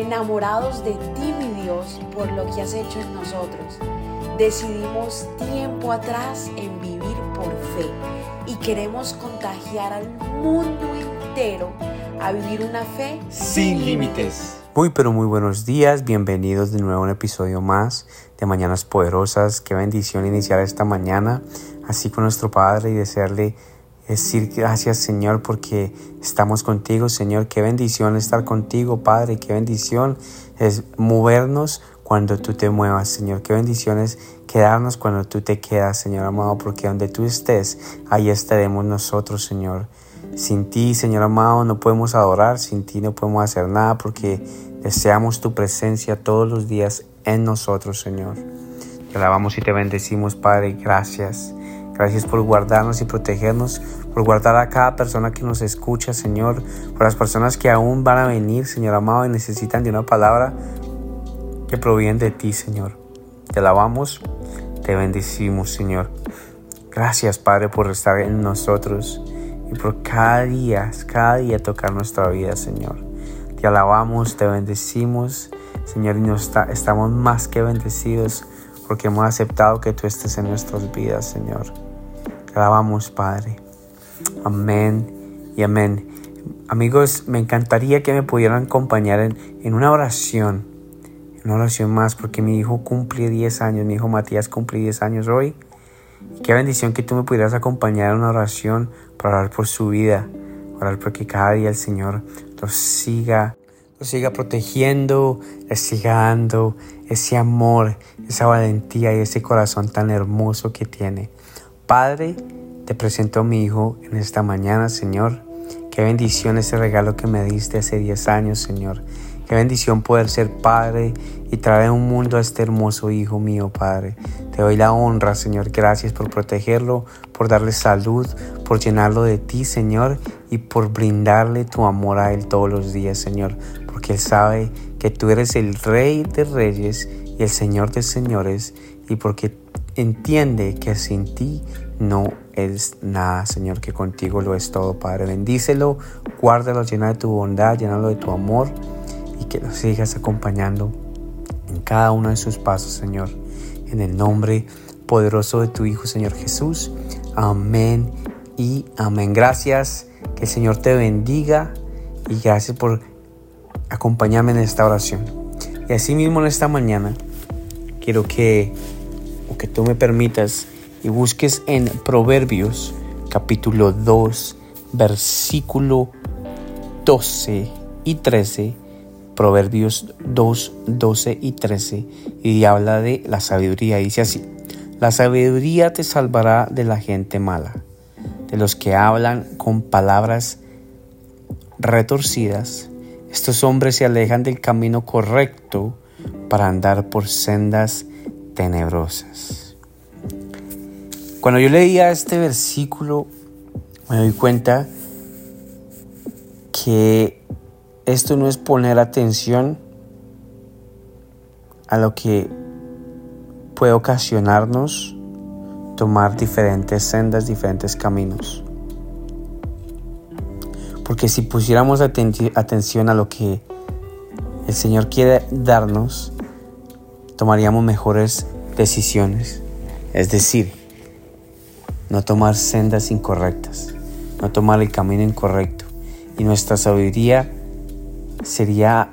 enamorados de ti, mi Dios, por lo que has hecho en nosotros. Decidimos tiempo atrás en vivir por fe y queremos contagiar al mundo entero a vivir una fe sin límites. Muy pero muy buenos días, bienvenidos de nuevo a un episodio más de Mañanas Poderosas. Qué bendición iniciar esta mañana así con nuestro Padre y desearle decir gracias Señor porque estamos contigo Señor. Qué bendición estar contigo Padre, qué bendición es movernos cuando tú te muevas Señor. Qué bendición es quedarnos cuando tú te quedas Señor amado porque donde tú estés ahí estaremos nosotros Señor. Sin ti, Señor amado, no podemos adorar, sin ti no podemos hacer nada porque deseamos tu presencia todos los días en nosotros, Señor. Te alabamos y te bendecimos, Padre. Gracias. Gracias por guardarnos y protegernos, por guardar a cada persona que nos escucha, Señor, por las personas que aún van a venir, Señor amado, y necesitan de una palabra que proviene de ti, Señor. Te alabamos, te bendecimos, Señor. Gracias, Padre, por estar en nosotros y por cada día, cada día tocar nuestra vida, Señor. Te alabamos, te bendecimos, Señor, y nos estamos más que bendecidos porque hemos aceptado que tú estés en nuestras vidas, Señor. Te alabamos, Padre. Amén y amén. Amigos, me encantaría que me pudieran acompañar en, una oración, en una oración más, porque mi hijo cumple 10 años, mi hijo Matías cumple 10 años hoy. Qué bendición que tú me pudieras acompañar en una oración para orar por su vida, orar porque cada día el Señor los siga, los siga protegiendo, les siga dando ese amor, esa valentía y ese corazón tan hermoso que tiene. Padre, te presento a mi hijo en esta mañana, Señor. Qué bendición ese regalo que me diste hace 10 años, Señor. Qué bendición poder ser padre y traer un mundo a este hermoso hijo mío, Padre. Te doy la honra, Señor. Gracias por protegerlo, por darle salud, por llenarlo de ti, Señor, y por brindarle tu amor a él todos los días, Señor. Porque él sabe que tú eres el Rey de Reyes y el Señor de Señores, y porque entiende que sin ti no es nada, Señor, que contigo lo es todo, Padre. Bendícelo, guárdalo, llena de tu bondad, llénalo de tu amor y que lo sigas acompañando en cada uno de sus pasos, Señor. En el nombre poderoso de tu Hijo, Señor Jesús. Amén y amén. Gracias. Que el Señor te bendiga y gracias por acompañarme en esta oración. Y así mismo en esta mañana quiero que, o que tú me permitas y busques en Proverbios capítulo 2, versículo 12 y 13 Proverbios 2, 12 y 13 y habla de la sabiduría. Dice así, la sabiduría te salvará de la gente mala, de los que hablan con palabras retorcidas. Estos hombres se alejan del camino correcto para andar por sendas tenebrosas. Cuando yo leía este versículo, me doy cuenta que esto no es poner atención a lo que puede ocasionarnos tomar diferentes sendas, diferentes caminos. Porque si pusiéramos atención a lo que el Señor quiere darnos, tomaríamos mejores decisiones. Es decir, no tomar sendas incorrectas, no tomar el camino incorrecto. Y nuestra sabiduría sería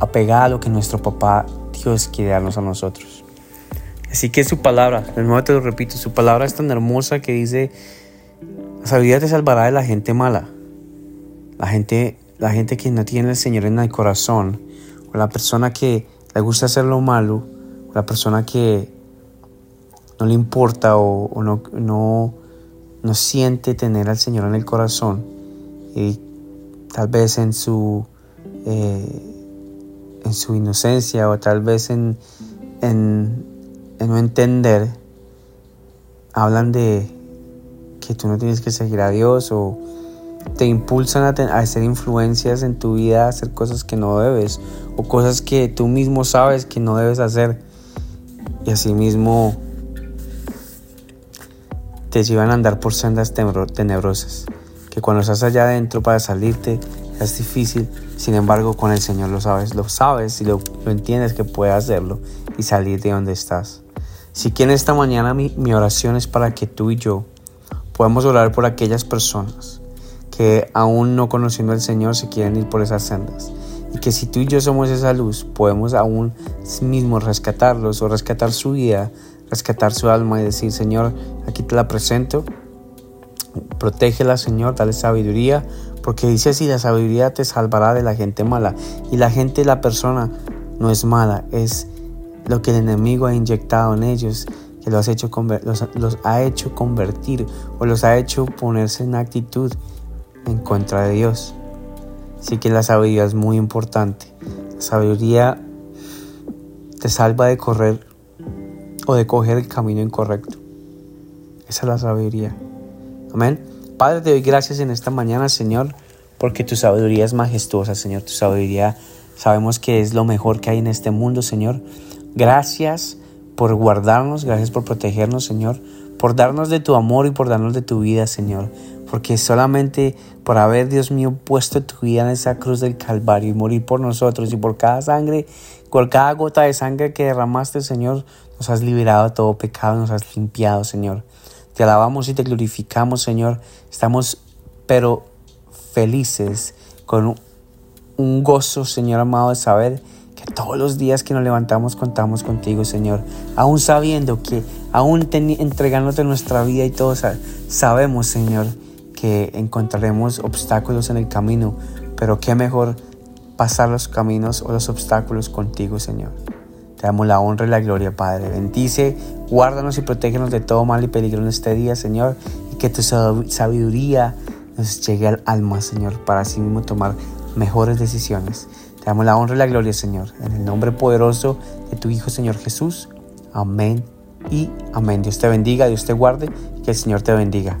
apegada a lo que nuestro papá Dios quiere darnos a nosotros. Así que su palabra, de nuevo te lo repito, su palabra es tan hermosa que dice, la sabiduría te salvará de la gente mala, la gente, la gente que no tiene el Señor en el corazón, o la persona que le gusta hacer lo malo, o la persona que no le importa o, no, no, siente tener al Señor en el corazón y tal vez en su eh, en su inocencia o tal vez en, en, no entender, hablan de que tú no tienes que seguir a Dios o te impulsan a, hacer influencias en tu vida, a hacer cosas que no debes o cosas que tú mismo sabes que no debes hacer. Y asimismo te llevan a andar por sendas tenebrosas que cuando estás allá adentro para salirte es difícil, sin embargo con el Señor lo sabes, lo sabes y lo, entiendes que puedes hacerlo y salir de donde estás. Si que esta mañana mi, mi oración es para que tú y yo podamos orar por aquellas personas que aún no conociendo al Señor se quieren ir por esas sendas. Y que si tú y yo somos esa luz, podemos aún mismos rescatarlos o rescatar su vida, rescatar su alma y decir, Señor, aquí te la presento, protégela, Señor, dale sabiduría, porque dice así, la sabiduría te salvará de la gente mala. Y la gente, la persona, no es mala, es lo que el enemigo ha inyectado en ellos, que los, hecho, los, los ha hecho convertir o los ha hecho ponerse en actitud en contra de Dios. Así que la sabiduría es muy importante. La sabiduría te salva de correr o de coger el camino incorrecto. Esa es la sabiduría. Amén. Padre, te doy gracias en esta mañana, Señor, porque tu sabiduría es majestuosa, Señor. Tu sabiduría sabemos que es lo mejor que hay en este mundo, Señor. Gracias por guardarnos, gracias por protegernos, Señor, por darnos de tu amor y por darnos de tu vida, Señor porque solamente por haber, Dios mío, puesto tu vida en esa cruz del Calvario y morir por nosotros y por cada sangre, por cada gota de sangre que derramaste, Señor, nos has liberado de todo pecado, nos has limpiado, Señor. Te alabamos y te glorificamos, Señor. Estamos, pero felices, con un gozo, Señor amado, de saber que todos los días que nos levantamos contamos contigo, Señor. Aún sabiendo que, aún entregándote nuestra vida y todo, sabemos, Señor, que encontraremos obstáculos en el camino, pero qué mejor pasar los caminos o los obstáculos contigo, Señor. Te damos la honra y la gloria, Padre. Bendice, guárdanos y protégenos de todo mal y peligro en este día, Señor, y que tu sabiduría nos llegue al alma, Señor, para así mismo tomar mejores decisiones. Te damos la honra y la gloria, Señor, en el nombre poderoso de tu Hijo, Señor Jesús. Amén y amén. Dios te bendiga, Dios te guarde, que el Señor te bendiga.